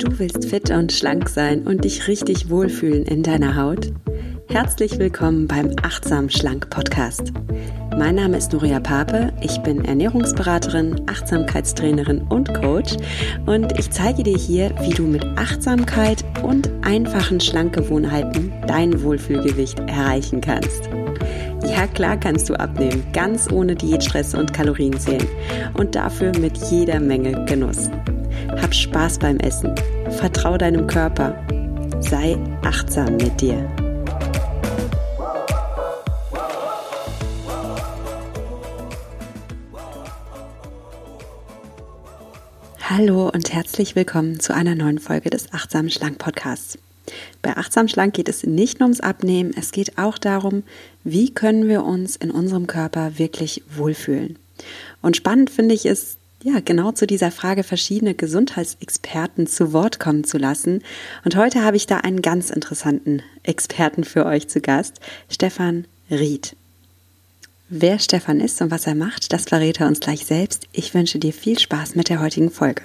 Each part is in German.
Du willst fit und schlank sein und dich richtig wohlfühlen in deiner Haut? Herzlich willkommen beim Achtsam Schlank Podcast. Mein Name ist Nuria Pape, ich bin Ernährungsberaterin, Achtsamkeitstrainerin und Coach und ich zeige dir hier, wie du mit Achtsamkeit und einfachen Schlankgewohnheiten dein Wohlfühlgewicht erreichen kannst. Ja, klar kannst du abnehmen, ganz ohne Diätstress und Kalorienzählen und dafür mit jeder Menge Genuss. Hab Spaß beim Essen. Vertrau deinem Körper. Sei achtsam mit dir. Hallo und herzlich willkommen zu einer neuen Folge des Achtsam Schlank Podcasts. Bei Achtsam Schlank geht es nicht nur ums Abnehmen, es geht auch darum, wie können wir uns in unserem Körper wirklich wohlfühlen. Und spannend finde ich es, ja, genau zu dieser Frage verschiedene Gesundheitsexperten zu Wort kommen zu lassen. Und heute habe ich da einen ganz interessanten Experten für euch zu Gast, Stefan Ried. Wer Stefan ist und was er macht, das verrät er uns gleich selbst. Ich wünsche dir viel Spaß mit der heutigen Folge.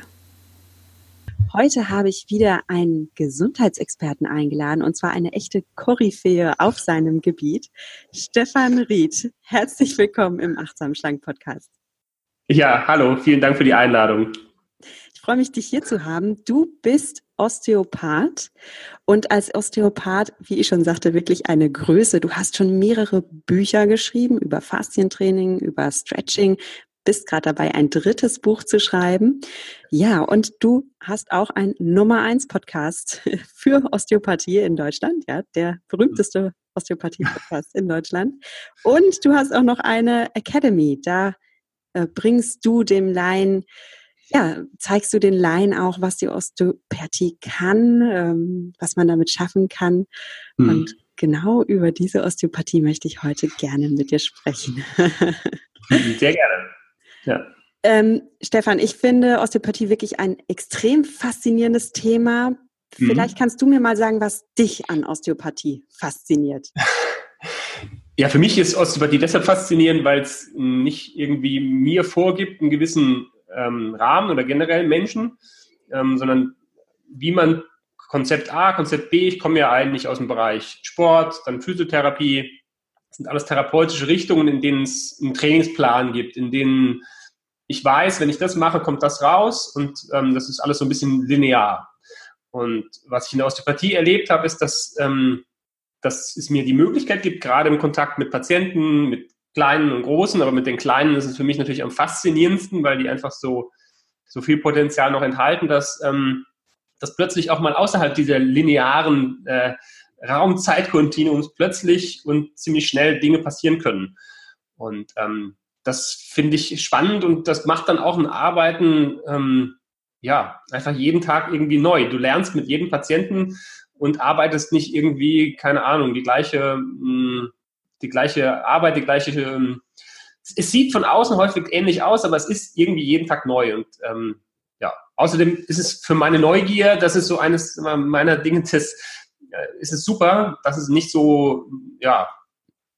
Heute habe ich wieder einen Gesundheitsexperten eingeladen und zwar eine echte Koryphäe auf seinem Gebiet, Stefan Ried. Herzlich willkommen im Achtsam Schlank Podcast. Ja, hallo, vielen Dank für die Einladung. Ich freue mich, dich hier zu haben. Du bist Osteopath und als Osteopath, wie ich schon sagte, wirklich eine Größe. Du hast schon mehrere Bücher geschrieben über Faszientraining, über Stretching, bist gerade dabei, ein drittes Buch zu schreiben. Ja, und du hast auch ein Nummer eins Podcast für Osteopathie in Deutschland, ja, der berühmteste Osteopathie-Podcast in Deutschland. Und du hast auch noch eine Academy. Da äh, bringst du dem Laien, ja, zeigst du den Laien auch, was die Osteopathie kann, ähm, was man damit schaffen kann. Mhm. Und genau über diese Osteopathie möchte ich heute gerne mit dir sprechen. Sehr gerne. Ja. Ähm, Stefan, ich finde Osteopathie wirklich ein extrem faszinierendes Thema. Mhm. Vielleicht mhm. kannst du mir mal sagen, was dich an Osteopathie fasziniert. Ja, für mich ist Osteopathie deshalb faszinierend, weil es nicht irgendwie mir vorgibt, einen gewissen ähm, Rahmen oder generell Menschen, ähm, sondern wie man Konzept A, Konzept B, ich komme ja eigentlich aus dem Bereich Sport, dann Physiotherapie, das sind alles therapeutische Richtungen, in denen es einen Trainingsplan gibt, in denen ich weiß, wenn ich das mache, kommt das raus und ähm, das ist alles so ein bisschen linear. Und was ich in der Osteopathie erlebt habe, ist, dass ähm, dass es mir die Möglichkeit gibt, gerade im Kontakt mit Patienten, mit kleinen und großen, aber mit den kleinen ist es für mich natürlich am faszinierendsten, weil die einfach so, so viel Potenzial noch enthalten, dass, ähm, dass plötzlich auch mal außerhalb dieser linearen äh, Raum-Zeit-Kontinuums plötzlich und ziemlich schnell Dinge passieren können. Und ähm, das finde ich spannend und das macht dann auch ein Arbeiten, ähm, ja, einfach jeden Tag irgendwie neu. Du lernst mit jedem Patienten und arbeitest nicht irgendwie, keine Ahnung, die gleiche, hm, die gleiche Arbeit, die gleiche. Hm, es sieht von außen häufig ähnlich aus, aber es ist irgendwie jeden Tag neu. Und ähm, ja, außerdem ist es für meine Neugier, das ist so eines meiner Dinge, das äh, ist es super, dass es nicht so, ja,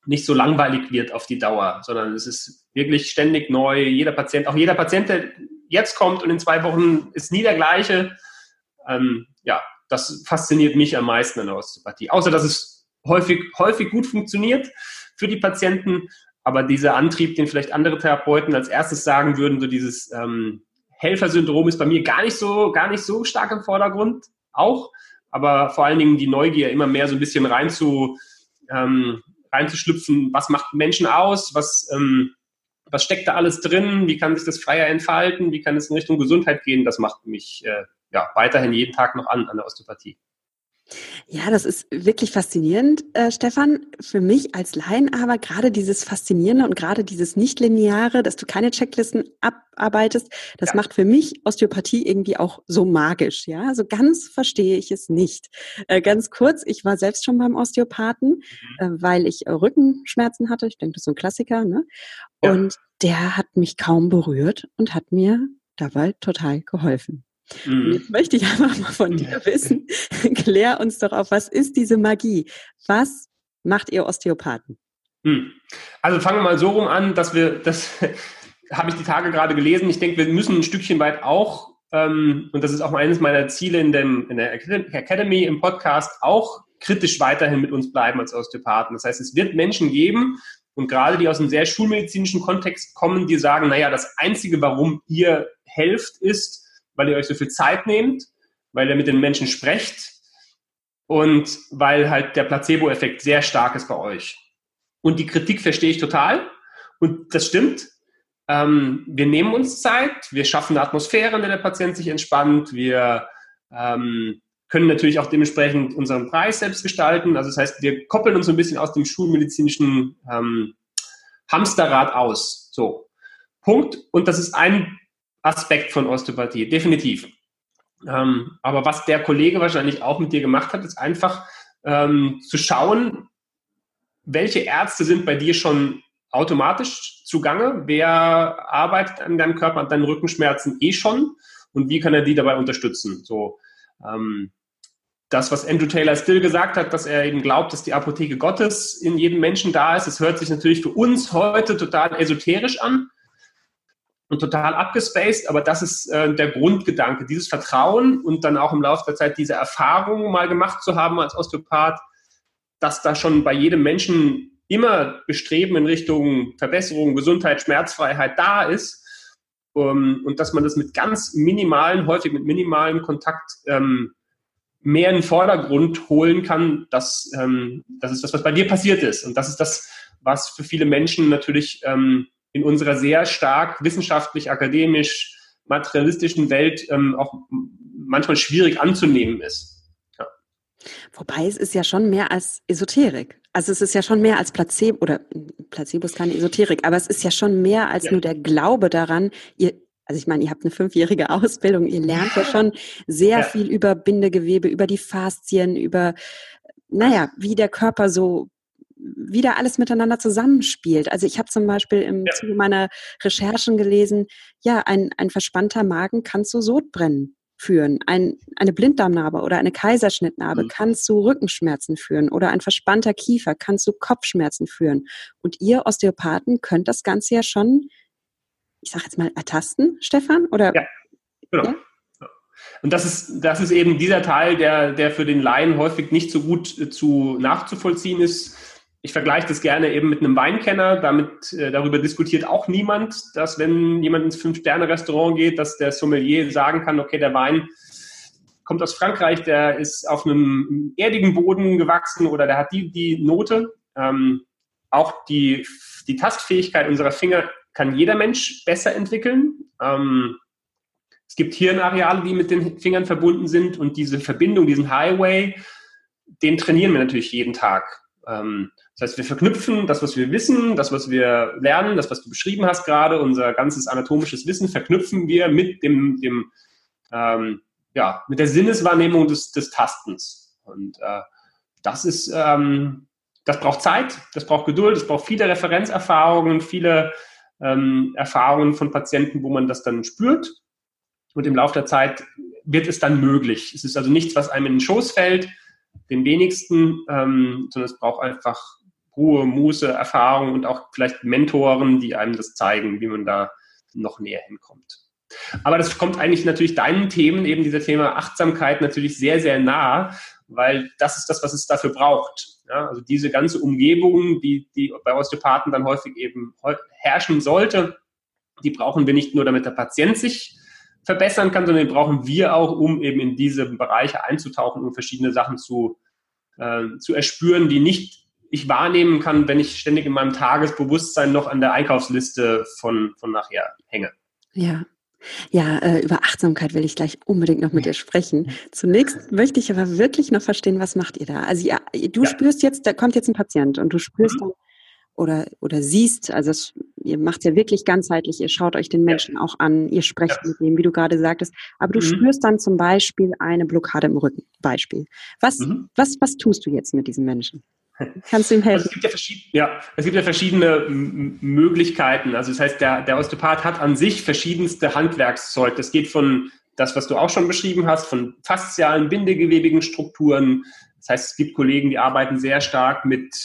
nicht so langweilig wird auf die Dauer, sondern es ist wirklich ständig neu. Jeder Patient, auch jeder Patient, der jetzt kommt und in zwei Wochen ist nie der gleiche. Ähm, ja, das fasziniert mich am meisten an der Osteopathie. Außer, dass es häufig, häufig gut funktioniert für die Patienten, aber dieser Antrieb, den vielleicht andere Therapeuten als erstes sagen würden, so dieses ähm, Helfersyndrom ist bei mir gar nicht so, gar nicht so stark im Vordergrund, auch, aber vor allen Dingen die Neugier, immer mehr so ein bisschen rein zu, ähm, reinzuschlüpfen, was macht Menschen aus, was, ähm, was steckt da alles drin, wie kann sich das freier entfalten, wie kann es in Richtung Gesundheit gehen, das macht mich äh, ja, weiterhin jeden Tag noch an, an der Osteopathie. Ja, das ist wirklich faszinierend, äh, Stefan. Für mich als Laien aber gerade dieses Faszinierende und gerade dieses Nicht-Lineare, dass du keine Checklisten abarbeitest, das ja. macht für mich Osteopathie irgendwie auch so magisch. Ja, so ganz verstehe ich es nicht. Äh, ganz kurz, ich war selbst schon beim Osteopathen, mhm. äh, weil ich Rückenschmerzen hatte. Ich denke, das ist so ein Klassiker. Ne? Ja. Und der hat mich kaum berührt und hat mir dabei total geholfen. Mhm. Jetzt möchte ich einfach mal von dir wissen, klär uns doch auf, was ist diese Magie? Was macht ihr Osteopathen? Mhm. Also fangen wir mal so rum an, dass wir, das habe ich die Tage gerade gelesen, ich denke, wir müssen ein Stückchen weit auch ähm, und das ist auch eines meiner Ziele in, dem, in der Academy im Podcast, auch kritisch weiterhin mit uns bleiben als Osteopathen. Das heißt, es wird Menschen geben, und gerade die aus einem sehr schulmedizinischen Kontext kommen, die sagen, naja, das Einzige, warum ihr helft, ist, weil ihr euch so viel Zeit nehmt, weil ihr mit den Menschen sprecht und weil halt der Placebo-Effekt sehr stark ist bei euch. Und die Kritik verstehe ich total. Und das stimmt. Ähm, wir nehmen uns Zeit, wir schaffen eine Atmosphäre, in der der Patient sich entspannt, wir ähm, können natürlich auch dementsprechend unseren Preis selbst gestalten. Also das heißt, wir koppeln uns so ein bisschen aus dem schulmedizinischen ähm, Hamsterrad aus. So, Punkt. Und das ist ein Aspekt von Osteopathie, definitiv. Ähm, aber was der Kollege wahrscheinlich auch mit dir gemacht hat, ist einfach ähm, zu schauen, welche Ärzte sind bei dir schon automatisch zugange, wer arbeitet an deinem Körper, an deinen Rückenschmerzen eh schon und wie kann er die dabei unterstützen. So, ähm, das, was Andrew Taylor Still gesagt hat, dass er eben glaubt, dass die Apotheke Gottes in jedem Menschen da ist, es hört sich natürlich für uns heute total esoterisch an und total abgespaced, aber das ist äh, der Grundgedanke, dieses Vertrauen und dann auch im Laufe der Zeit diese Erfahrung mal gemacht zu haben als Osteopath, dass da schon bei jedem Menschen immer Bestreben in Richtung Verbesserung, Gesundheit, Schmerzfreiheit da ist ähm, und dass man das mit ganz minimalen, häufig mit minimalem Kontakt ähm, mehr in den Vordergrund holen kann, das, ähm, das ist das, was bei dir passiert ist. Und das ist das, was für viele Menschen natürlich ähm, in unserer sehr stark wissenschaftlich, akademisch, materialistischen Welt ähm, auch manchmal schwierig anzunehmen ist. Ja. Wobei es ist ja schon mehr als Esoterik. Also es ist ja schon mehr als Placebo, oder Placebo ist keine Esoterik, aber es ist ja schon mehr als ja. nur der Glaube daran, ihr, also ich meine, ihr habt eine fünfjährige Ausbildung, ihr lernt ja schon sehr ja. viel über Bindegewebe, über die Faszien, über, naja, wie der Körper so wie da alles miteinander zusammenspielt. Also ich habe zum Beispiel im ja. Zuge meiner Recherchen gelesen, ja, ein, ein verspannter Magen kann zu Sodbrennen führen. Ein, eine Blinddarmnarbe oder eine Kaiserschnittnarbe mhm. kann zu Rückenschmerzen führen oder ein verspannter Kiefer kann zu Kopfschmerzen führen. Und ihr Osteopathen könnt das Ganze ja schon ich sage jetzt mal, ertasten, Stefan? Oder? Ja, genau. Ja? Und das ist, das ist eben dieser Teil, der, der für den Laien häufig nicht so gut äh, zu nachzuvollziehen ist. Ich vergleiche das gerne eben mit einem Weinkenner. Damit, äh, darüber diskutiert auch niemand, dass wenn jemand ins Fünf-Sterne-Restaurant geht, dass der Sommelier sagen kann, okay, der Wein kommt aus Frankreich, der ist auf einem erdigen Boden gewachsen oder der hat die, die Note. Ähm, auch die, die Tastfähigkeit unserer Finger kann jeder Mensch besser entwickeln. Ähm, es gibt Hirnareale, die mit den Fingern verbunden sind und diese Verbindung, diesen Highway, den trainieren wir natürlich jeden Tag. Ähm, das heißt, wir verknüpfen das, was wir wissen, das, was wir lernen, das, was du beschrieben hast gerade, unser ganzes anatomisches Wissen, verknüpfen wir mit dem, dem ähm, ja, mit der Sinneswahrnehmung des, des Tastens. Und äh, das ist, ähm, das braucht Zeit, das braucht Geduld, es braucht viele Referenzerfahrungen, viele ähm, Erfahrungen von Patienten, wo man das dann spürt. Und im Laufe der Zeit wird es dann möglich. Es ist also nichts, was einem in den Schoß fällt, den wenigsten, ähm, sondern es braucht einfach Ruhe, Muße, Erfahrung und auch vielleicht Mentoren, die einem das zeigen, wie man da noch näher hinkommt. Aber das kommt eigentlich natürlich deinen Themen, eben dieser Thema Achtsamkeit, natürlich sehr, sehr nah, weil das ist das, was es dafür braucht. Ja, also diese ganze Umgebung, die, die bei Osteopathen dann häufig eben herrschen sollte, die brauchen wir nicht nur, damit der Patient sich verbessern kann, sondern die brauchen wir auch, um eben in diese Bereiche einzutauchen, um verschiedene Sachen zu, äh, zu erspüren, die nicht ich wahrnehmen kann, wenn ich ständig in meinem Tagesbewusstsein noch an der Einkaufsliste von, von nachher hänge. Ja, ja, äh, über Achtsamkeit will ich gleich unbedingt noch mit dir sprechen. Zunächst möchte ich aber wirklich noch verstehen, was macht ihr da? Also ja, du ja. spürst jetzt, da kommt jetzt ein Patient und du spürst mhm. dann oder, oder siehst, also es, ihr macht ja wirklich ganzheitlich, ihr schaut euch den Menschen ja. auch an, ihr sprecht ja. mit ihm, wie du gerade sagtest, aber du mhm. spürst dann zum Beispiel eine Blockade im Rücken, Beispiel. Was, mhm. was, was tust du jetzt mit diesem Menschen? Kannst du ihm helfen? Also es, gibt ja verschiedene, ja, es gibt ja verschiedene Möglichkeiten. Also das heißt, der, der Osteopath hat an sich verschiedenste Handwerkszeug. Das geht von das, was du auch schon beschrieben hast, von faszialen, bindegewebigen Strukturen. Das heißt, es gibt Kollegen, die arbeiten sehr stark mit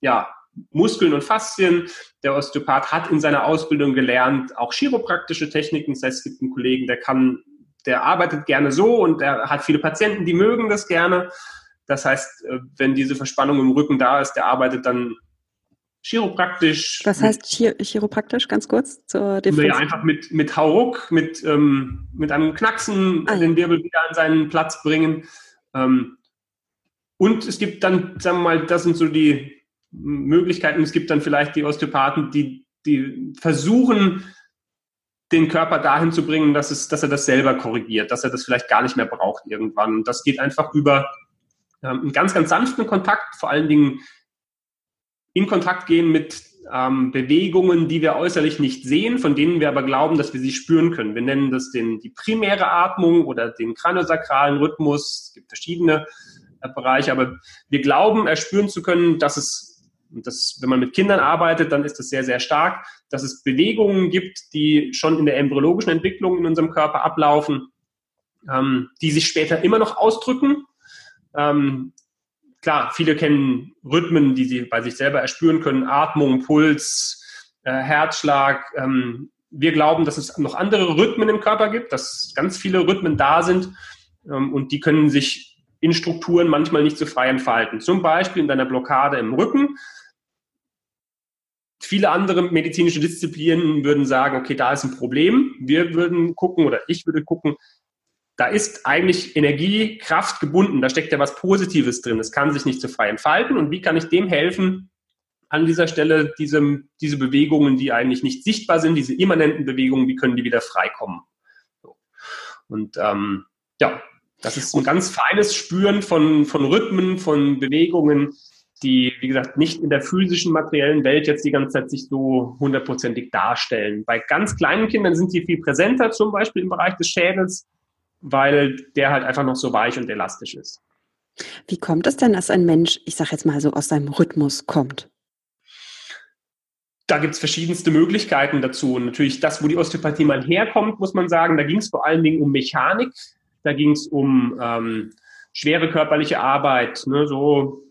ja, Muskeln und Faszien. Der Osteopath hat in seiner Ausbildung gelernt, auch chiropraktische Techniken. Das heißt, es gibt einen Kollegen, der kann der arbeitet gerne so und er hat viele Patienten, die mögen das gerne. Das heißt, äh, wenn diese Verspannung im Rücken da ist, der arbeitet dann chiropraktisch. Was heißt Chir chiropraktisch, ganz kurz zur Definition? Naja, einfach mit, mit Hauruck, mit, ähm, mit einem Knacksen ah, den Wirbel wieder an seinen Platz bringen. Ähm, und es gibt dann, sagen wir mal, das sind so die Möglichkeiten. Es gibt dann vielleicht die Osteopathen, die, die versuchen, den Körper dahin zu bringen, dass, es, dass er das selber korrigiert, dass er das vielleicht gar nicht mehr braucht irgendwann. Und das geht einfach über einen ganz, ganz sanften Kontakt, vor allen Dingen in Kontakt gehen mit ähm, Bewegungen, die wir äußerlich nicht sehen, von denen wir aber glauben, dass wir sie spüren können. Wir nennen das den, die primäre Atmung oder den kraniosakralen Rhythmus. Es gibt verschiedene äh, Bereiche, aber wir glauben, erspüren zu können, dass es, das, wenn man mit Kindern arbeitet, dann ist das sehr, sehr stark, dass es Bewegungen gibt, die schon in der embryologischen Entwicklung in unserem Körper ablaufen, ähm, die sich später immer noch ausdrücken. Ähm, klar, viele kennen Rhythmen, die sie bei sich selber erspüren können, Atmung, Puls, äh, Herzschlag. Ähm, wir glauben, dass es noch andere Rhythmen im Körper gibt, dass ganz viele Rhythmen da sind ähm, und die können sich in Strukturen manchmal nicht so frei entfalten. Zum Beispiel in deiner Blockade im Rücken. Viele andere medizinische Disziplinen würden sagen, okay, da ist ein Problem. Wir würden gucken oder ich würde gucken, da ist eigentlich Energie, Kraft gebunden. Da steckt ja was Positives drin. Es kann sich nicht so frei entfalten. Und wie kann ich dem helfen, an dieser Stelle diese, diese Bewegungen, die eigentlich nicht sichtbar sind, diese immanenten Bewegungen, wie können die wieder freikommen? So. Und ähm, ja, das ist ein ganz feines Spüren von, von Rhythmen, von Bewegungen, die, wie gesagt, nicht in der physischen, materiellen Welt jetzt die ganze Zeit sich so hundertprozentig darstellen. Bei ganz kleinen Kindern sind sie viel präsenter, zum Beispiel im Bereich des Schädels weil der halt einfach noch so weich und elastisch ist. Wie kommt es denn, dass ein Mensch, ich sage jetzt mal so, aus seinem Rhythmus kommt? Da gibt es verschiedenste Möglichkeiten dazu. Und natürlich das, wo die Osteopathie mal herkommt, muss man sagen, da ging es vor allen Dingen um Mechanik, da ging es um ähm, schwere körperliche Arbeit, ne, so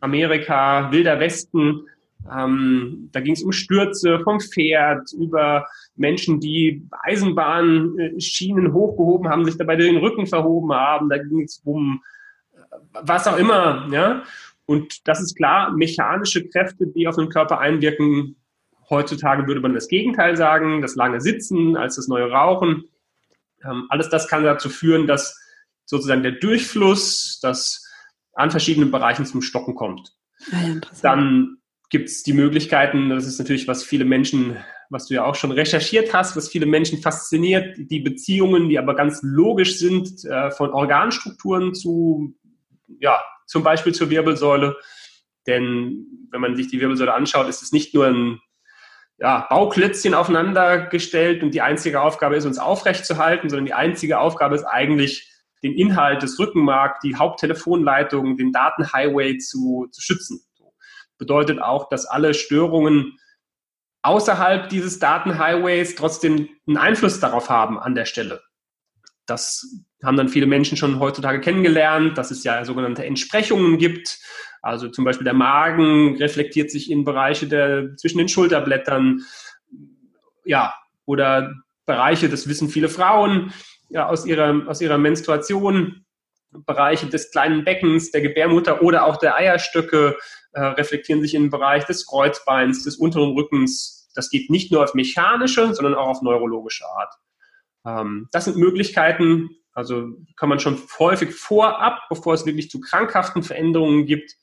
Amerika, Wilder Westen, ähm, da ging es um Stürze vom Pferd, über Menschen, die Eisenbahnschienen hochgehoben haben, sich dabei den Rücken verhoben haben. Da ging es um äh, was auch immer. Ja? Und das ist klar, mechanische Kräfte, die auf den Körper einwirken. Heutzutage würde man das Gegenteil sagen, das lange Sitzen als das neue Rauchen. Ähm, alles das kann dazu führen, dass sozusagen der Durchfluss, das an verschiedenen Bereichen zum Stocken kommt. Ah ja, Dann gibt es die Möglichkeiten, das ist natürlich, was viele Menschen, was du ja auch schon recherchiert hast, was viele Menschen fasziniert, die Beziehungen, die aber ganz logisch sind, äh, von Organstrukturen zu, ja, zum Beispiel zur Wirbelsäule. Denn wenn man sich die Wirbelsäule anschaut, ist es nicht nur ein ja, Bauklötzchen aufeinander gestellt und die einzige Aufgabe ist, uns aufrecht zu halten, sondern die einzige Aufgabe ist eigentlich, den Inhalt des Rückenmark, die Haupttelefonleitung, den Datenhighway zu, zu schützen bedeutet auch, dass alle Störungen außerhalb dieses Datenhighways trotzdem einen Einfluss darauf haben an der Stelle. Das haben dann viele Menschen schon heutzutage kennengelernt, dass es ja sogenannte Entsprechungen gibt. Also zum Beispiel der Magen reflektiert sich in Bereiche der, zwischen den Schulterblättern. Ja, oder Bereiche, das wissen viele Frauen ja, aus, ihrer, aus ihrer Menstruation, Bereiche des kleinen Beckens, der Gebärmutter oder auch der Eierstöcke äh, reflektieren sich im Bereich des Kreuzbeins, des unteren Rückens. Das geht nicht nur auf mechanische, sondern auch auf neurologische Art. Ähm, das sind Möglichkeiten, also kann man schon häufig vorab, bevor es wirklich zu krankhaften Veränderungen gibt,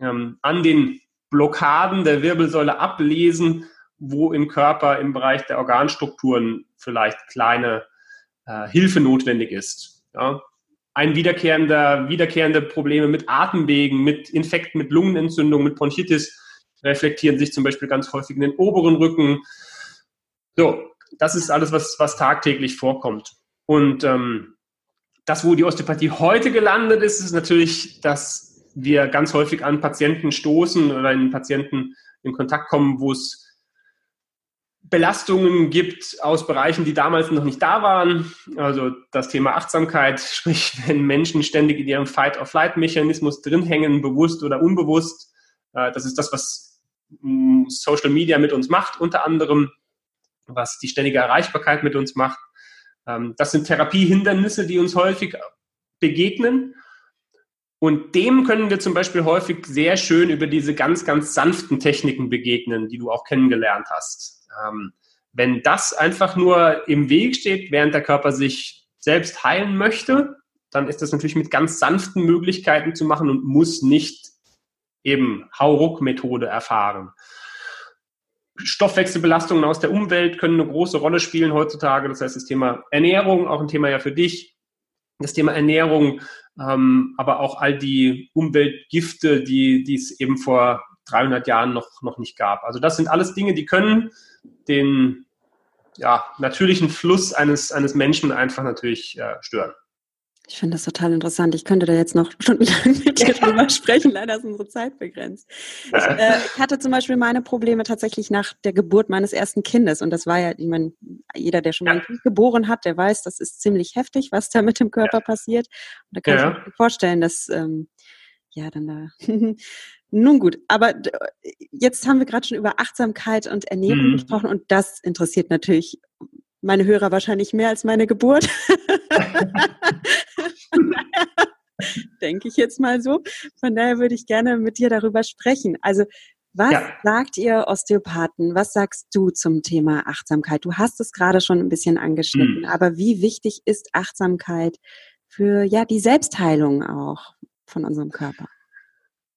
ähm, an den Blockaden der Wirbelsäule ablesen, wo im Körper im Bereich der Organstrukturen vielleicht kleine äh, Hilfe notwendig ist. Ja, ein wiederkehrender, wiederkehrende Probleme mit Atemwegen, mit Infekten, mit Lungenentzündung, mit Bronchitis reflektieren sich zum Beispiel ganz häufig in den oberen Rücken. So, das ist alles, was, was tagtäglich vorkommt. Und ähm, das, wo die Osteopathie heute gelandet ist, ist natürlich, dass wir ganz häufig an Patienten stoßen oder in Patienten in Kontakt kommen, wo es Belastungen gibt aus Bereichen, die damals noch nicht da waren. Also das Thema Achtsamkeit, sprich, wenn Menschen ständig in ihrem Fight-or-Flight-Mechanismus drin hängen, bewusst oder unbewusst. Äh, das ist das, was mm, Social Media mit uns macht, unter anderem, was die ständige Erreichbarkeit mit uns macht. Ähm, das sind Therapiehindernisse, die uns häufig begegnen. Und dem können wir zum Beispiel häufig sehr schön über diese ganz, ganz sanften Techniken begegnen, die du auch kennengelernt hast. Ähm, wenn das einfach nur im Weg steht, während der Körper sich selbst heilen möchte, dann ist das natürlich mit ganz sanften Möglichkeiten zu machen und muss nicht eben Hauruck-Methode erfahren. Stoffwechselbelastungen aus der Umwelt können eine große Rolle spielen heutzutage. Das heißt, das Thema Ernährung, auch ein Thema ja für dich. Das Thema Ernährung, ähm, aber auch all die Umweltgifte, die, die es eben vor 300 Jahren noch, noch nicht gab. Also das sind alles Dinge, die können den ja, natürlichen Fluss eines, eines Menschen einfach natürlich äh, stören. Ich finde das total interessant. Ich könnte da jetzt noch stundenlang mit dir drüber sprechen. Leider ist unsere Zeit begrenzt. Ich, äh, ich, hatte zum Beispiel meine Probleme tatsächlich nach der Geburt meines ersten Kindes. Und das war ja, ich meine, jeder, der schon mal ein Kind geboren hat, der weiß, das ist ziemlich heftig, was da mit dem Körper ja. passiert. Und da kann ja. ich mir vorstellen, dass, ähm, ja, dann da. Nun gut, aber jetzt haben wir gerade schon über Achtsamkeit und Ernährung mhm. gesprochen und das interessiert natürlich meine Hörer wahrscheinlich mehr als meine Geburt. denke ich jetzt mal so. Von daher würde ich gerne mit dir darüber sprechen. Also was ja. sagt ihr Osteopathen? Was sagst du zum Thema Achtsamkeit? Du hast es gerade schon ein bisschen angeschnitten, mhm. aber wie wichtig ist Achtsamkeit für ja die Selbstheilung auch von unserem Körper?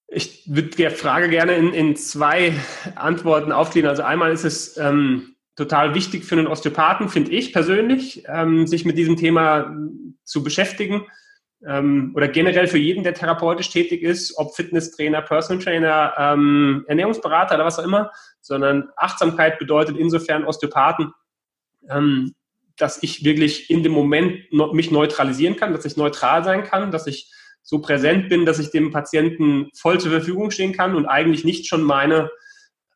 Ich würde die Frage gerne in, in zwei Antworten aufgliedern. Also einmal ist es ähm, total wichtig für einen Osteopathen, finde ich persönlich, ähm, sich mit diesem Thema zu beschäftigen ähm, oder generell für jeden, der therapeutisch tätig ist, ob Fitnesstrainer, Personal Trainer, ähm, Ernährungsberater oder was auch immer, sondern Achtsamkeit bedeutet insofern Osteopathen, ähm, dass ich wirklich in dem Moment mich neutralisieren kann, dass ich neutral sein kann, dass ich so präsent bin, dass ich dem Patienten voll zur Verfügung stehen kann und eigentlich nicht schon meine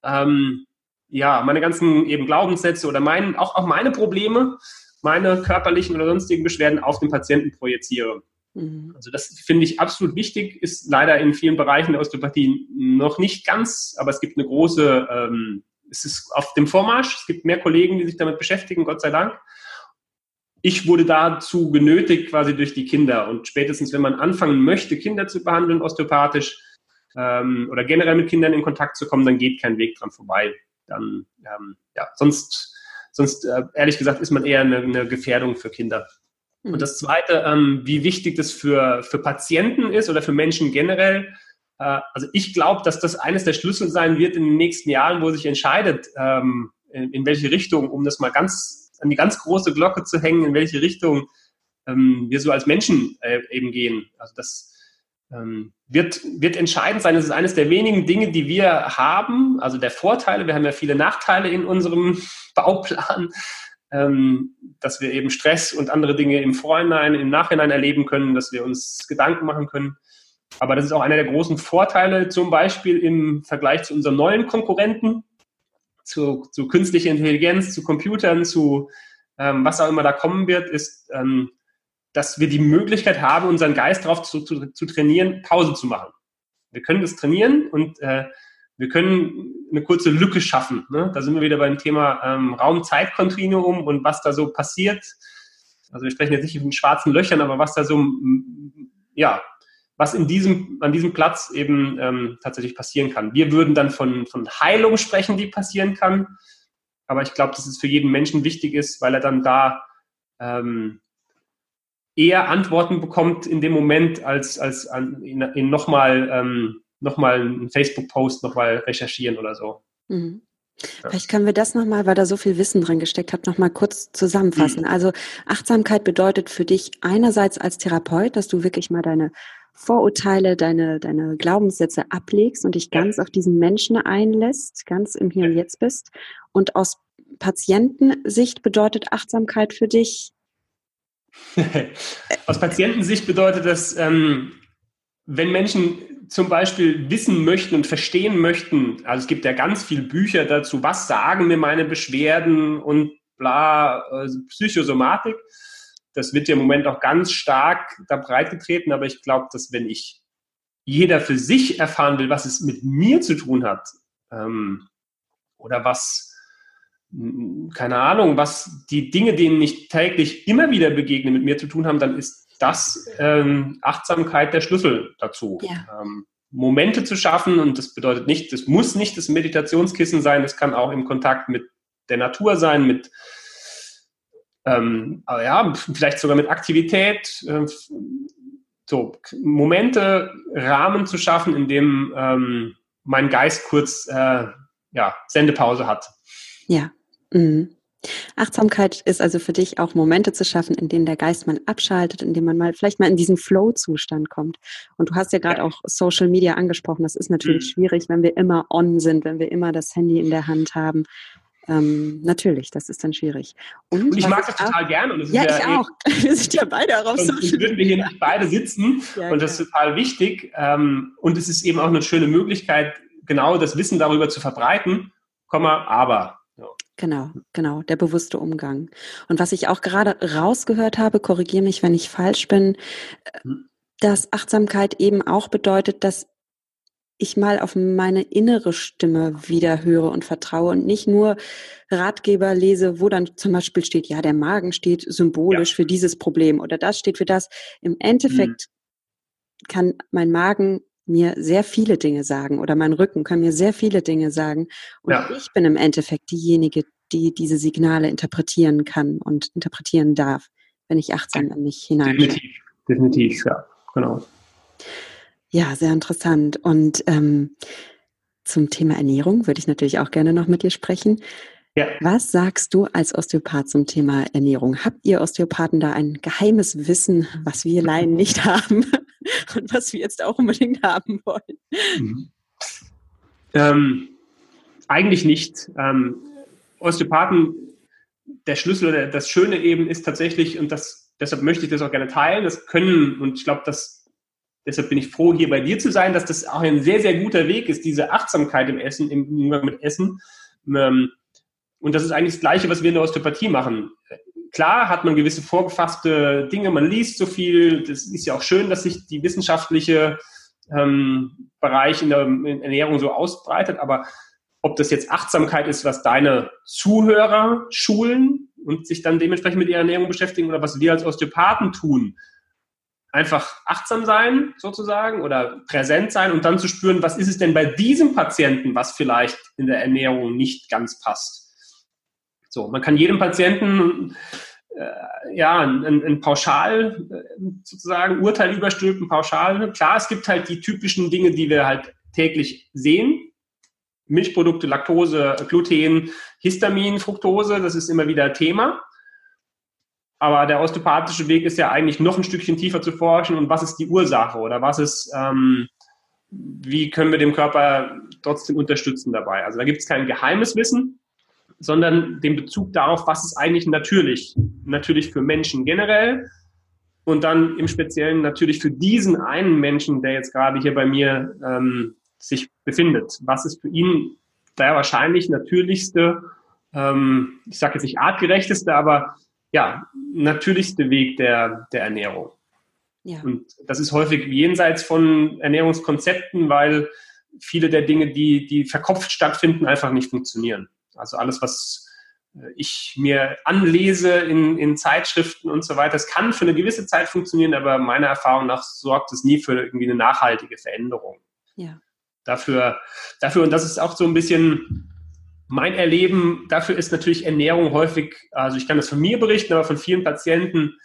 ähm, ja, meine ganzen eben Glaubenssätze oder mein, auch, auch meine Probleme, meine körperlichen oder sonstigen Beschwerden auf den Patienten projiziere. Mhm. Also das finde ich absolut wichtig, ist leider in vielen Bereichen der Osteopathie noch nicht ganz, aber es gibt eine große, ähm, es ist auf dem Vormarsch, es gibt mehr Kollegen, die sich damit beschäftigen, Gott sei Dank. Ich wurde dazu genötigt, quasi durch die Kinder. Und spätestens, wenn man anfangen möchte, Kinder zu behandeln, osteopathisch, ähm, oder generell mit Kindern in Kontakt zu kommen, dann geht kein Weg dran vorbei dann, ähm, ja, sonst, sonst äh, ehrlich gesagt, ist man eher eine, eine Gefährdung für Kinder. Mhm. Und das Zweite, ähm, wie wichtig das für, für Patienten ist oder für Menschen generell. Äh, also ich glaube, dass das eines der Schlüssel sein wird in den nächsten Jahren, wo sich entscheidet, ähm, in, in, welche Richtung, um das mal ganz an die ganz große Glocke zu hängen, in welche Richtung ähm, wir so als Menschen äh, eben gehen. Also das ähm, wird, wird entscheidend sein. Es ist eines der wenigen Dinge, die wir haben, also der Vorteile. Wir haben ja viele Nachteile in unserem Bauplan, ähm, dass wir eben Stress und andere Dinge im Vorhinein, im Nachhinein erleben können, dass wir uns Gedanken machen können. Aber das ist auch einer der großen Vorteile, zum Beispiel im Vergleich zu unseren neuen Konkurrenten, zu, zu künstlicher Intelligenz, zu Computern, zu ähm, was auch immer da kommen wird, ist, ähm, dass wir die Möglichkeit haben, unseren Geist darauf zu, zu, zu trainieren, Pause zu machen. Wir können das trainieren und äh, wir können eine kurze Lücke schaffen. Ne? Da sind wir wieder beim Thema ähm, Raum-Zeit-Kontinuum und was da so passiert. Also wir sprechen jetzt nicht von schwarzen Löchern, aber was da so, ja, was in diesem, an diesem Platz eben ähm, tatsächlich passieren kann. Wir würden dann von, von Heilung sprechen, die passieren kann. Aber ich glaube, dass es für jeden Menschen wichtig ist, weil er dann da ähm, eher Antworten bekommt in dem Moment, als, als an, in, in nochmal ähm, noch einen Facebook-Post nochmal recherchieren oder so. Mhm. Vielleicht können wir das nochmal, weil da so viel Wissen drin gesteckt hat, nochmal kurz zusammenfassen. Mhm. Also Achtsamkeit bedeutet für dich einerseits als Therapeut, dass du wirklich mal deine Vorurteile, deine, deine Glaubenssätze ablegst und dich ganz auf diesen Menschen einlässt, ganz im Hier und Jetzt bist. Und aus Patientensicht bedeutet Achtsamkeit für dich, Aus Patientensicht bedeutet das, ähm, wenn Menschen zum Beispiel wissen möchten und verstehen möchten, also es gibt ja ganz viele Bücher dazu, was sagen mir meine Beschwerden und bla, also Psychosomatik. Das wird ja im Moment auch ganz stark da breitgetreten, aber ich glaube, dass wenn ich jeder für sich erfahren will, was es mit mir zu tun hat, ähm, oder was keine Ahnung, was die Dinge, denen ich täglich immer wieder begegne, mit mir zu tun haben, dann ist das ähm, Achtsamkeit der Schlüssel dazu. Ja. Ähm, Momente zu schaffen und das bedeutet nicht, das muss nicht das Meditationskissen sein, das kann auch im Kontakt mit der Natur sein, mit ähm, ja, vielleicht sogar mit Aktivität, äh, so Momente, Rahmen zu schaffen, in dem ähm, mein Geist kurz äh, ja, Sendepause hat. Ja. Mhm. Achtsamkeit ist also für dich auch Momente zu schaffen, in denen der Geist mal abschaltet, in dem man mal vielleicht mal in diesen Flow-Zustand kommt. Und du hast ja gerade ja. auch Social Media angesprochen. Das ist natürlich mhm. schwierig, wenn wir immer on sind, wenn wir immer das Handy in der Hand haben. Ähm, natürlich, das ist dann schwierig. Und, und ich mag das total auch, gerne. ja, ja, ich auch. Wir sind ja beide auch auf Social würden wir hier nicht beide sitzen ja, und das ist total wichtig. Ähm, und es ist eben auch eine schöne Möglichkeit, genau das Wissen darüber zu verbreiten, aber Genau, genau, der bewusste Umgang. Und was ich auch gerade rausgehört habe, korrigiere mich, wenn ich falsch bin, hm. dass Achtsamkeit eben auch bedeutet, dass ich mal auf meine innere Stimme wieder höre und vertraue und nicht nur Ratgeber lese, wo dann zum Beispiel steht, ja, der Magen steht symbolisch ja. für dieses Problem oder das steht für das. Im Endeffekt mhm. kann mein Magen mir sehr viele Dinge sagen oder mein Rücken kann mir sehr viele Dinge sagen. Und ja. ich bin im Endeffekt diejenige, die diese Signale interpretieren kann und interpretieren darf, wenn ich achtsam in mich hinein. Definitiv, definitiv, ja, genau. Ja, sehr interessant. Und ähm, zum Thema Ernährung würde ich natürlich auch gerne noch mit dir sprechen. Ja. Was sagst du als Osteopath zum Thema Ernährung? Habt ihr Osteopathen da ein geheimes Wissen, was wir Laien nicht haben und was wir jetzt auch unbedingt haben wollen? Mhm. Ähm, eigentlich nicht. Ähm, Osteopathen, der Schlüssel oder das Schöne eben ist tatsächlich, und das, deshalb möchte ich das auch gerne teilen, das können, und ich glaube, dass deshalb bin ich froh, hier bei dir zu sein, dass das auch ein sehr, sehr guter Weg ist, diese Achtsamkeit im Essen, im Umgang mit Essen. Ähm, und das ist eigentlich das Gleiche, was wir in der Osteopathie machen. Klar hat man gewisse vorgefasste Dinge, man liest so viel. Das ist ja auch schön, dass sich die wissenschaftliche ähm, Bereich in der Ernährung so ausbreitet. Aber ob das jetzt Achtsamkeit ist, was deine Zuhörer schulen und sich dann dementsprechend mit ihrer Ernährung beschäftigen oder was wir als Osteopathen tun, einfach achtsam sein sozusagen oder präsent sein und dann zu spüren, was ist es denn bei diesem Patienten, was vielleicht in der Ernährung nicht ganz passt. So, man kann jedem Patienten äh, ja ein, ein, Pauschal äh, sozusagen Urteil überstülpen, pauschal. Klar, es gibt halt die typischen Dinge, die wir halt täglich sehen. Milchprodukte, Laktose, Gluten, Histamin, Fructose, das ist immer wieder Thema. Aber der osteopathische Weg ist ja eigentlich noch ein Stückchen tiefer zu forschen und was ist die Ursache oder was ist, ähm, wie können wir dem Körper trotzdem unterstützen dabei. Also da gibt es kein geheimes Wissen, sondern den Bezug darauf, was ist eigentlich natürlich. Natürlich für Menschen generell und dann im Speziellen natürlich für diesen einen Menschen, der jetzt gerade hier bei mir ähm, sich befindet. Was ist für ihn der wahrscheinlich natürlichste, ähm, ich sage jetzt nicht artgerechteste, aber ja, natürlichste Weg der, der Ernährung. Ja. Und das ist häufig jenseits von Ernährungskonzepten, weil viele der Dinge, die, die verkopft stattfinden, einfach nicht funktionieren. Also alles, was äh, ich mir anlese in, in Zeitschriften und so weiter, das kann für eine gewisse Zeit funktionieren, aber meiner Erfahrung nach sorgt es nie für irgendwie eine nachhaltige Veränderung. Ja. Dafür, dafür, und das ist auch so ein bisschen mein Erleben, dafür ist natürlich Ernährung häufig, also ich kann das von mir berichten, aber von vielen Patienten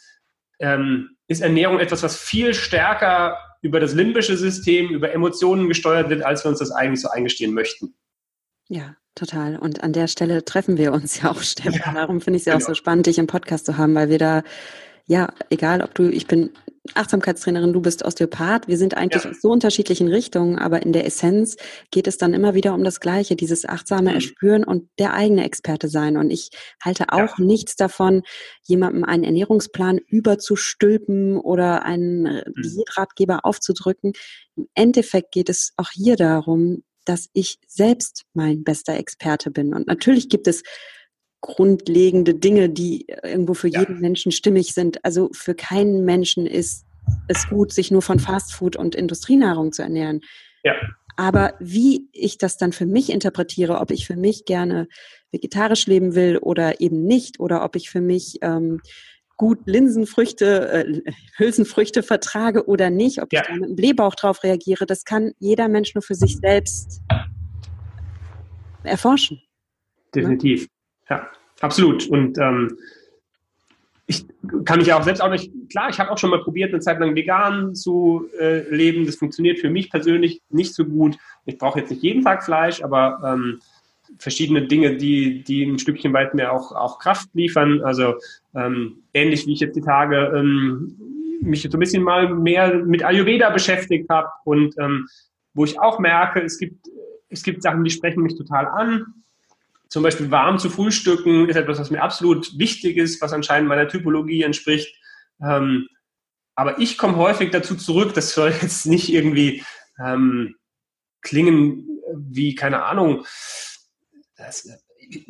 ähm, ist Ernährung etwas, was viel stärker über das limbische System, über Emotionen gesteuert wird, als wir uns das eigentlich so eingestehen möchten. Ja, total. Und an der Stelle treffen wir uns ja auch, Stefan. Ja, Darum finde ich es ja genau. auch so spannend, dich im Podcast zu haben, weil wir da, ja, egal ob du, ich bin Achtsamkeitstrainerin, du bist Osteopath. Wir sind eigentlich ja. aus so unterschiedlichen Richtungen, aber in der Essenz geht es dann immer wieder um das Gleiche, dieses achtsame mhm. Erspüren und der eigene Experte sein. Und ich halte auch ja. nichts davon, jemandem einen Ernährungsplan überzustülpen oder einen mhm. Diätratgeber aufzudrücken. Im Endeffekt geht es auch hier darum, dass ich selbst mein bester Experte bin. Und natürlich gibt es grundlegende Dinge, die irgendwo für ja. jeden Menschen stimmig sind. Also für keinen Menschen ist es gut, sich nur von Fastfood und Industrienahrung zu ernähren. Ja. Aber wie ich das dann für mich interpretiere, ob ich für mich gerne vegetarisch leben will oder eben nicht oder ob ich für mich ähm, gut Linsenfrüchte, äh, Hülsenfrüchte vertrage oder nicht, ob ja. ich da mit dem Blähbauch drauf reagiere, das kann jeder Mensch nur für sich selbst erforschen. Ne? Definitiv, ne? Ja, absolut. Und ähm, ich kann mich ja auch selbst auch nicht, klar, ich habe auch schon mal probiert, eine Zeit lang vegan zu äh, leben. Das funktioniert für mich persönlich nicht so gut. Ich brauche jetzt nicht jeden Tag Fleisch, aber ähm, verschiedene Dinge, die, die ein Stückchen weit mir auch, auch Kraft liefern. Also ähm, ähnlich wie ich jetzt die Tage ähm, mich so ein bisschen mal mehr mit Ayurveda beschäftigt habe und ähm, wo ich auch merke, es gibt, es gibt Sachen, die sprechen mich total an zum Beispiel warm zu frühstücken ist etwas, was mir absolut wichtig ist, was anscheinend meiner Typologie entspricht. Ähm, aber ich komme häufig dazu zurück, das soll jetzt nicht irgendwie ähm, klingen wie, keine Ahnung. Das,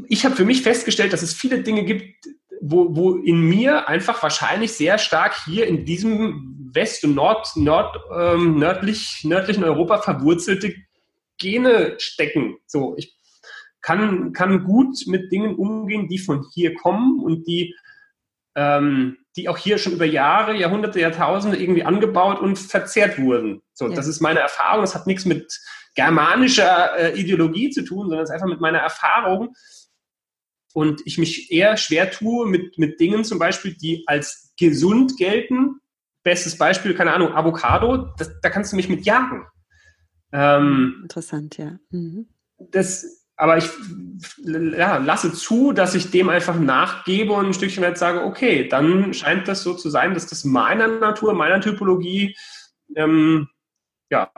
ich habe für mich festgestellt, dass es viele Dinge gibt, wo, wo in mir einfach wahrscheinlich sehr stark hier in diesem West- und Nord, Nord, ähm, nördlich, nördlichen Europa verwurzelte Gene stecken. So, ich kann, kann gut mit Dingen umgehen, die von hier kommen und die, ähm, die auch hier schon über Jahre, Jahrhunderte, Jahrtausende irgendwie angebaut und verzehrt wurden. So, ja. das ist meine Erfahrung. Das hat nichts mit germanischer äh, Ideologie zu tun, sondern es ist einfach mit meiner Erfahrung. Und ich mich eher schwer tue mit, mit Dingen zum Beispiel, die als gesund gelten. Bestes Beispiel, keine Ahnung, Avocado, das, da kannst du mich mit jagen. Ähm, Interessant, ja. Mhm. Das, aber ich ja, lasse zu, dass ich dem einfach nachgebe und ein Stückchen weit sage, okay, dann scheint das so zu sein, dass das meiner Natur, meiner Typologie ähm, ja,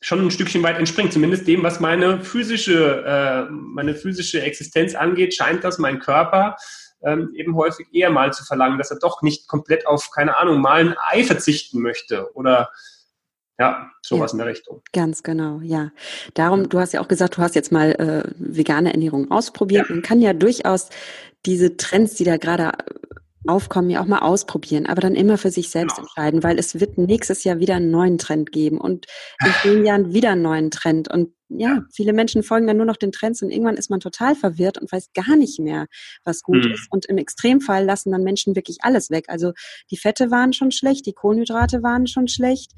schon ein Stückchen weit entspringt. Zumindest dem, was meine physische, äh, meine physische Existenz angeht, scheint das mein Körper ähm, eben häufig eher mal zu verlangen, dass er doch nicht komplett auf, keine Ahnung, mal ein Ei verzichten möchte oder ja, sowas ja, in der Richtung. Ganz genau, ja. Darum, du hast ja auch gesagt, du hast jetzt mal äh, vegane Ernährung ausprobiert. Ja. Man kann ja durchaus diese Trends, die da gerade aufkommen, ja auch mal ausprobieren, aber dann immer für sich selbst genau. entscheiden, weil es wird nächstes Jahr wieder einen neuen Trend geben und in zehn Jahren wieder einen neuen Trend. Und ja, viele Menschen folgen dann nur noch den Trends und irgendwann ist man total verwirrt und weiß gar nicht mehr, was gut mhm. ist. Und im Extremfall lassen dann Menschen wirklich alles weg. Also die Fette waren schon schlecht, die Kohlenhydrate waren schon schlecht.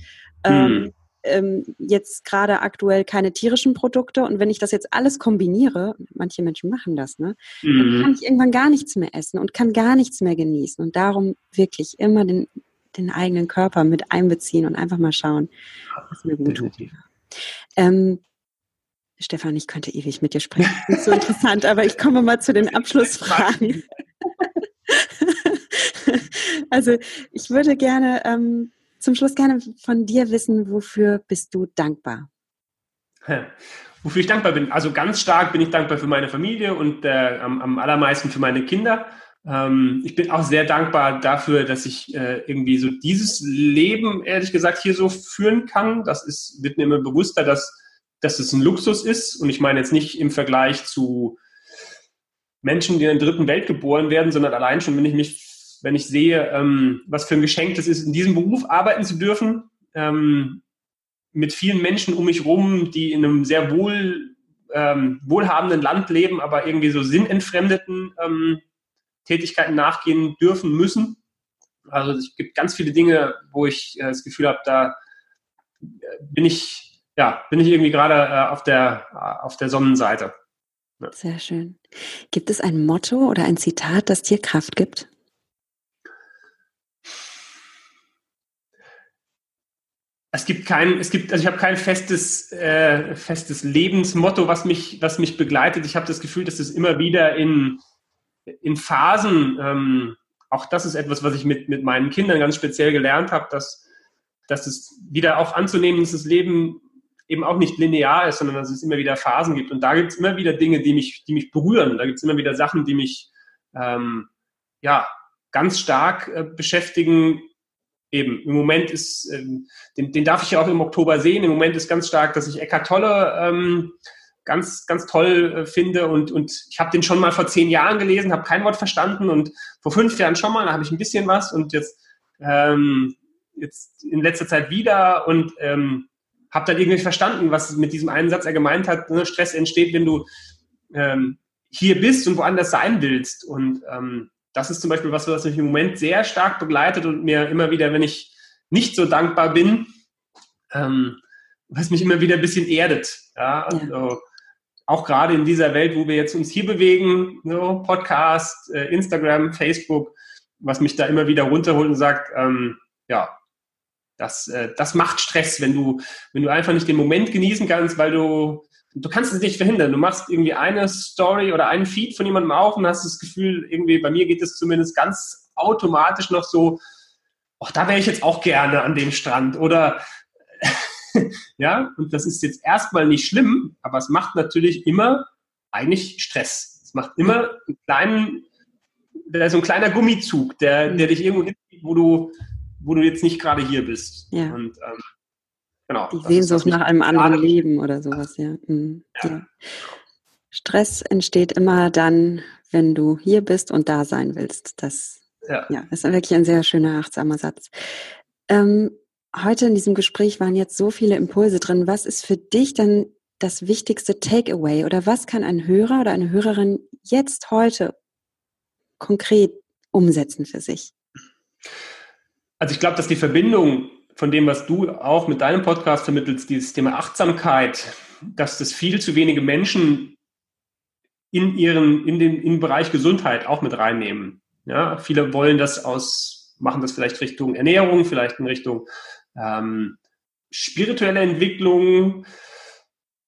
Mhm. Ähm, ähm, jetzt gerade aktuell keine tierischen Produkte und wenn ich das jetzt alles kombiniere, manche Menschen machen das, ne, mhm. dann kann ich irgendwann gar nichts mehr essen und kann gar nichts mehr genießen und darum wirklich immer den, den eigenen Körper mit einbeziehen und einfach mal schauen, was mir gut tut. Ähm, Stefan, ich könnte ewig mit dir sprechen. Das ist so interessant, aber ich komme mal zu den Abschlussfragen. also ich würde gerne ähm, zum Schluss gerne von dir wissen, wofür bist du dankbar? Wofür ich dankbar bin? Also ganz stark bin ich dankbar für meine Familie und äh, am, am, allermeisten für meine Kinder. Ähm, ich bin auch sehr dankbar dafür, dass ich äh, irgendwie so dieses Leben, ehrlich gesagt, hier so führen kann. Das ist, wird mir immer bewusster, dass, dass es ein Luxus ist. Und ich meine jetzt nicht im Vergleich zu Menschen, die in der dritten Welt geboren werden, sondern allein schon, wenn ich mich wenn ich sehe, ähm, was für ein Geschenk das ist, in diesem Beruf arbeiten zu dürfen, ähm, mit vielen Menschen um mich rum, die in einem sehr wohl, ähm, wohlhabenden Land leben, aber irgendwie so sinnentfremdeten ähm, Tätigkeiten nachgehen dürfen müssen. Also es gibt ganz viele Dinge, wo ich äh, das Gefühl habe, da äh, bin ich, ja, bin ich irgendwie gerade äh, auf der, äh, auf der Sonnenseite. Ja. Sehr schön. Gibt es ein Motto oder ein Zitat, das dir Kraft gibt? Es gibt kein, es gibt, also ich habe kein festes, äh, festes Lebensmotto, was mich, was mich begleitet. Ich habe das Gefühl, dass es immer wieder in, in Phasen, ähm, auch das ist etwas, was ich mit, mit meinen Kindern ganz speziell gelernt habe, dass, dass es wieder auch anzunehmen, dass das Leben eben auch nicht linear ist, sondern dass es immer wieder Phasen gibt. Und da gibt es immer wieder Dinge, die mich, die mich berühren. Da gibt es immer wieder Sachen, die mich ähm, ja ganz stark äh, beschäftigen, eben, im Moment ist, ähm, den, den darf ich ja auch im Oktober sehen. Im Moment ist ganz stark, dass ich Eckart Tolle ähm, ganz, ganz toll äh, finde und, und ich habe den schon mal vor zehn Jahren gelesen, habe kein Wort verstanden und vor fünf Jahren schon mal, da habe ich ein bisschen was und jetzt, ähm, jetzt in letzter Zeit wieder und ähm, habe dann irgendwie verstanden, was mit diesem einen Satz er gemeint hat. Ne? Stress entsteht, wenn du ähm, hier bist und woanders sein willst. Und ähm, das ist zum Beispiel was, was mich im Moment sehr stark begleitet und mir immer wieder, wenn ich nicht so dankbar bin, ähm, was mich immer wieder ein bisschen erdet. Ja, also, auch gerade in dieser Welt, wo wir jetzt uns hier bewegen, so Podcast, äh, Instagram, Facebook, was mich da immer wieder runterholt und sagt, ähm, ja, das, äh, das macht Stress, wenn du, wenn du einfach nicht den Moment genießen kannst, weil du, du kannst es nicht verhindern. Du machst irgendwie eine Story oder einen Feed von jemandem auf und hast das Gefühl, irgendwie, bei mir geht es zumindest ganz automatisch noch so, ach, da wäre ich jetzt auch gerne an dem Strand oder ja, und das ist jetzt erstmal nicht schlimm, aber es macht natürlich immer eigentlich Stress. Es macht immer einen kleinen, da ist so ein kleiner Gummizug, der, der dich irgendwo hinzieht, wo du, wo du jetzt nicht gerade hier bist. Ja. Und ähm, genau. Die Sehnsucht nach einem anderen Leben oder sowas, ja. Mhm. ja. ja. Stress entsteht immer dann, wenn du hier bist und da sein willst. Das ja. ja ist wirklich ein sehr schöner, achtsamer Satz. Ähm, heute in diesem Gespräch waren jetzt so viele Impulse drin. Was ist für dich dann das wichtigste Takeaway oder was kann ein Hörer oder eine Hörerin jetzt heute konkret umsetzen für sich? Also ich glaube, dass die Verbindung von dem, was du auch mit deinem Podcast vermittelst, dieses Thema Achtsamkeit, dass das viel zu wenige Menschen in ihren, in den, im Bereich Gesundheit auch mit reinnehmen. Ja, viele wollen das aus, machen das vielleicht Richtung Ernährung, vielleicht in Richtung ähm, spirituelle Entwicklung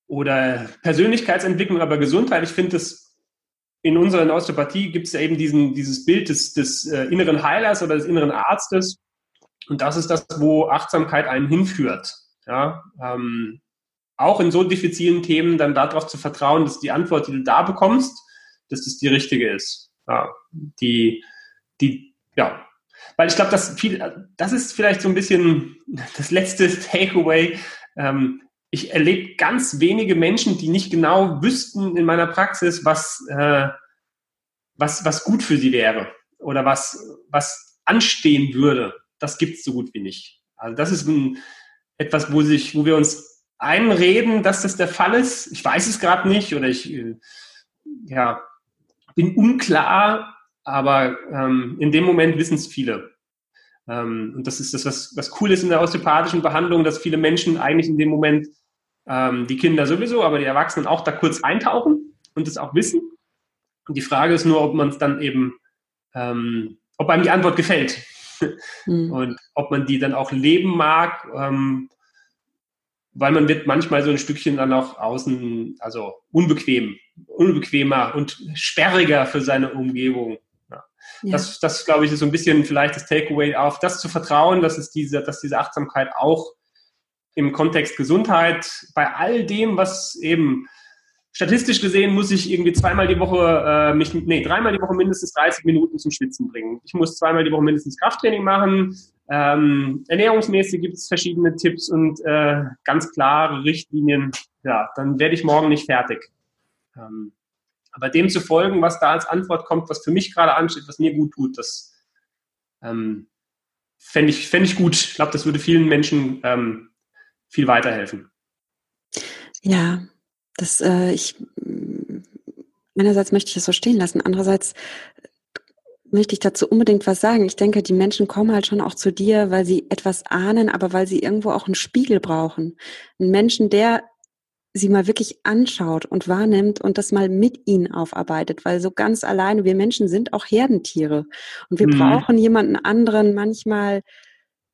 oder Persönlichkeitsentwicklung, aber Gesundheit. Ich finde das in unserer Osteopathie gibt es ja eben diesen, dieses Bild des, des äh, inneren Heilers oder des inneren Arztes. Und das ist das, wo Achtsamkeit einen hinführt. Ja, ähm, auch in so diffizilen Themen dann darauf zu vertrauen, dass die Antwort, die du da bekommst, dass das die richtige ist. Ja, die, die, ja, weil ich glaube, das, das ist vielleicht so ein bisschen das letzte Takeaway. Ähm, ich erlebe ganz wenige Menschen, die nicht genau wüssten in meiner Praxis, was, äh, was, was gut für sie wäre oder was, was anstehen würde. Das gibt es so gut wie nicht. Also das ist ein, etwas, wo, sich, wo wir uns einreden, dass das der Fall ist. Ich weiß es gerade nicht oder ich äh, ja, bin unklar, aber ähm, in dem Moment wissen es viele. Ähm, und das ist das, was, was cool ist in der osteopathischen Behandlung, dass viele Menschen eigentlich in dem Moment, ähm, die Kinder sowieso, aber die Erwachsenen auch da kurz eintauchen und das auch wissen. Und die Frage ist nur, ob man es dann eben, ähm, ob einem die Antwort gefällt mhm. und ob man die dann auch leben mag, ähm, weil man wird manchmal so ein Stückchen dann auch außen, also unbequem, unbequemer und sperriger für seine Umgebung. Ja. Das, das glaube ich, ist so ein bisschen vielleicht das Takeaway auf das zu vertrauen, dass es diese, dass diese Achtsamkeit auch im Kontext Gesundheit bei all dem, was eben statistisch gesehen muss ich irgendwie zweimal die Woche äh, mich, nee, dreimal die Woche mindestens 30 Minuten zum Schwitzen bringen. Ich muss zweimal die Woche mindestens Krafttraining machen. Ähm, ernährungsmäßig gibt es verschiedene Tipps und äh, ganz klare Richtlinien. Ja, dann werde ich morgen nicht fertig. Ähm, aber dem zu folgen, was da als Antwort kommt, was für mich gerade ansteht, was mir gut tut, das ähm, fände ich, fänd ich gut. Ich glaube, das würde vielen Menschen ähm, viel weiterhelfen. Ja, das, äh, ich, einerseits möchte ich es so stehen lassen, andererseits möchte ich dazu unbedingt was sagen. Ich denke, die Menschen kommen halt schon auch zu dir, weil sie etwas ahnen, aber weil sie irgendwo auch einen Spiegel brauchen. Einen Menschen, der sie mal wirklich anschaut und wahrnimmt und das mal mit ihnen aufarbeitet, weil so ganz alleine, wir Menschen sind auch Herdentiere und wir mhm. brauchen jemanden anderen manchmal,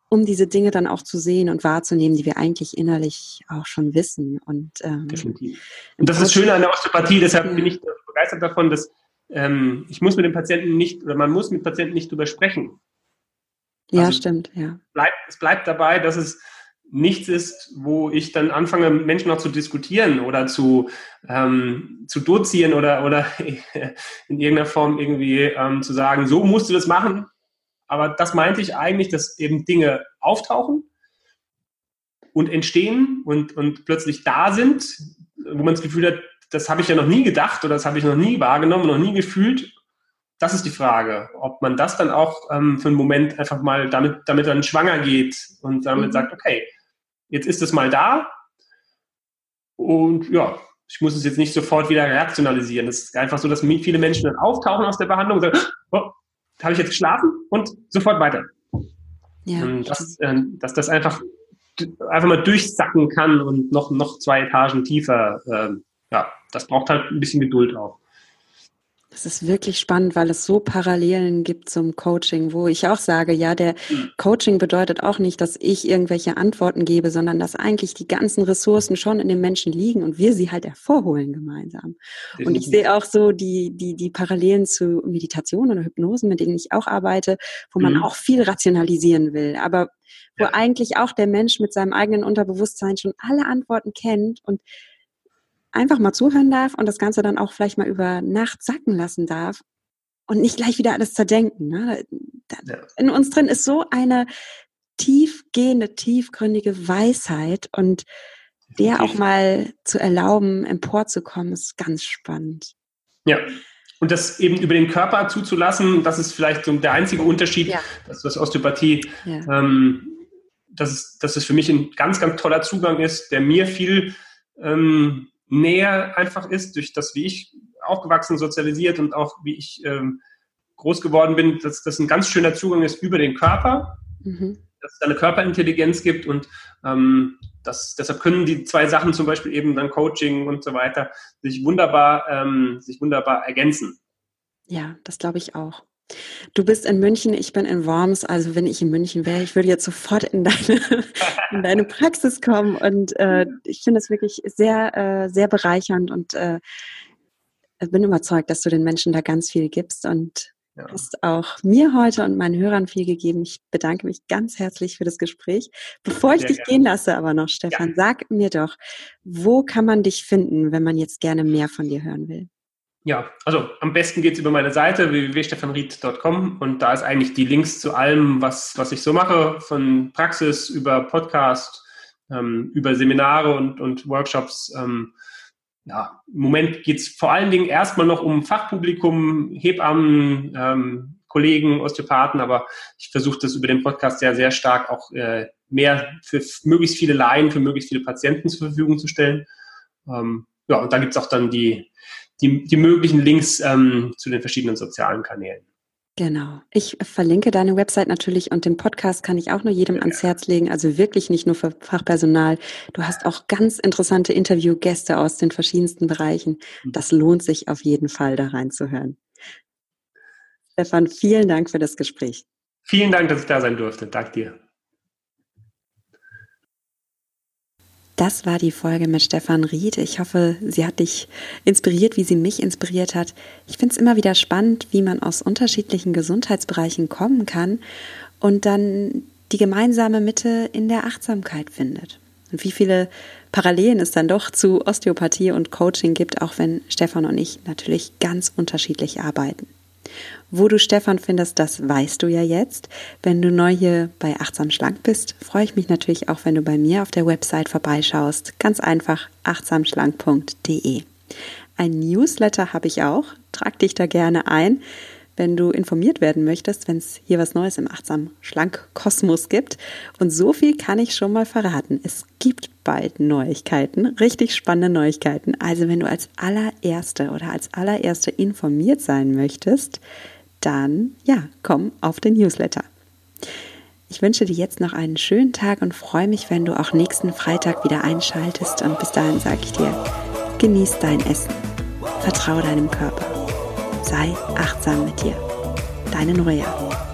um diese Dinge dann auch zu sehen und wahrzunehmen, die wir eigentlich innerlich auch schon wissen. Und, ähm, Definitiv. Und das ist schön an der Osteopathie, deshalb ja. bin ich begeistert davon, dass ähm, ich muss mit dem Patienten nicht, oder man muss mit Patienten nicht drüber sprechen. Ja, also stimmt, ja. Bleibt, es bleibt dabei, dass es nichts ist, wo ich dann anfange, Menschen noch zu diskutieren oder zu, ähm, zu dozieren oder, oder in irgendeiner Form irgendwie ähm, zu sagen, so musst du das machen. Aber das meinte ich eigentlich, dass eben Dinge auftauchen und entstehen und, und plötzlich da sind, wo man das Gefühl hat, das habe ich ja noch nie gedacht oder das habe ich noch nie wahrgenommen, noch nie gefühlt. Das ist die Frage, ob man das dann auch ähm, für einen Moment einfach mal damit, damit dann schwanger geht und damit mhm. sagt, okay, jetzt ist es mal da. Und ja, ich muss es jetzt nicht sofort wieder rationalisieren. Es ist einfach so, dass viele Menschen dann auftauchen aus der Behandlung und sagen, oh, habe ich jetzt geschlafen und sofort weiter. Ja. Dass, äh, dass das einfach, einfach mal durchsacken kann und noch, noch zwei Etagen tiefer. Äh, ja, das braucht halt ein bisschen Geduld auch. Das ist wirklich spannend, weil es so Parallelen gibt zum Coaching, wo ich auch sage, ja, der hm. Coaching bedeutet auch nicht, dass ich irgendwelche Antworten gebe, sondern dass eigentlich die ganzen Ressourcen schon in den Menschen liegen und wir sie halt hervorholen gemeinsam. Und ich sehe auch so die, die, die Parallelen zu Meditation oder Hypnosen, mit denen ich auch arbeite, wo man mhm. auch viel rationalisieren will, aber wo ja. eigentlich auch der Mensch mit seinem eigenen Unterbewusstsein schon alle Antworten kennt und einfach mal zuhören darf und das Ganze dann auch vielleicht mal über Nacht sacken lassen darf und nicht gleich wieder alles zerdenken. Ne? Ja. In uns drin ist so eine tiefgehende, tiefgründige Weisheit und der auch mal zu erlauben, emporzukommen, ist ganz spannend. Ja. Und das eben über den Körper zuzulassen, das ist vielleicht so der einzige Unterschied, ja. dass das Osteopathie, ja. ähm, dass, es, dass es für mich ein ganz, ganz toller Zugang ist, der mir viel ähm, näher einfach ist, durch das, wie ich aufgewachsen, sozialisiert und auch wie ich ähm, groß geworden bin, dass das ein ganz schöner Zugang ist über den Körper, mhm. dass es eine Körperintelligenz gibt und ähm, das, deshalb können die zwei Sachen zum Beispiel eben dann Coaching und so weiter sich wunderbar, ähm, sich wunderbar ergänzen. Ja, das glaube ich auch. Du bist in München, ich bin in Worms. Also wenn ich in München wäre, ich würde jetzt sofort in deine, in deine Praxis kommen. Und äh, ich finde es wirklich sehr, äh, sehr bereichernd und äh, bin überzeugt, dass du den Menschen da ganz viel gibst und ja. hast auch mir heute und meinen Hörern viel gegeben. Ich bedanke mich ganz herzlich für das Gespräch. Bevor ich sehr dich gerne. gehen lasse, aber noch, Stefan, ja. sag mir doch, wo kann man dich finden, wenn man jetzt gerne mehr von dir hören will? Ja, also am besten geht es über meine Seite www.stefanried.com und da ist eigentlich die Links zu allem, was, was ich so mache, von Praxis über Podcast, ähm, über Seminare und, und Workshops. Ähm, ja, im Moment geht es vor allen Dingen erstmal noch um Fachpublikum, Hebammen, ähm, Kollegen, Osteopathen, aber ich versuche das über den Podcast sehr, sehr stark auch äh, mehr für möglichst viele Laien, für möglichst viele Patienten zur Verfügung zu stellen. Ähm, ja, und da gibt es auch dann die, die, die möglichen Links ähm, zu den verschiedenen sozialen Kanälen. Genau. Ich verlinke deine Website natürlich und den Podcast kann ich auch nur jedem ans Herz legen. Also wirklich nicht nur für Fachpersonal. Du hast auch ganz interessante Interviewgäste aus den verschiedensten Bereichen. Mhm. Das lohnt sich auf jeden Fall, da reinzuhören. Stefan, vielen Dank für das Gespräch. Vielen Dank, dass ich da sein durfte. Dank dir. Das war die Folge mit Stefan Ried. Ich hoffe, sie hat dich inspiriert, wie sie mich inspiriert hat. Ich finde es immer wieder spannend, wie man aus unterschiedlichen Gesundheitsbereichen kommen kann und dann die gemeinsame Mitte in der Achtsamkeit findet. Und wie viele Parallelen es dann doch zu Osteopathie und Coaching gibt, auch wenn Stefan und ich natürlich ganz unterschiedlich arbeiten. Wo du Stefan findest, das weißt du ja jetzt. Wenn du neu hier bei Achtsam Schlank bist, freue ich mich natürlich auch, wenn du bei mir auf der Website vorbeischaust. Ganz einfach achtsamschlank.de. Ein Newsletter habe ich auch. Trag dich da gerne ein wenn du informiert werden möchtest, wenn es hier was Neues im Achtsam Schlank Kosmos gibt. Und so viel kann ich schon mal verraten. Es gibt bald Neuigkeiten, richtig spannende Neuigkeiten. Also wenn du als allererste oder als allererste informiert sein möchtest, dann ja, komm auf den Newsletter. Ich wünsche dir jetzt noch einen schönen Tag und freue mich, wenn du auch nächsten Freitag wieder einschaltest. Und bis dahin sage ich dir, genieß dein Essen, vertraue deinem Körper sei achtsam mit dir. Deine Nuria.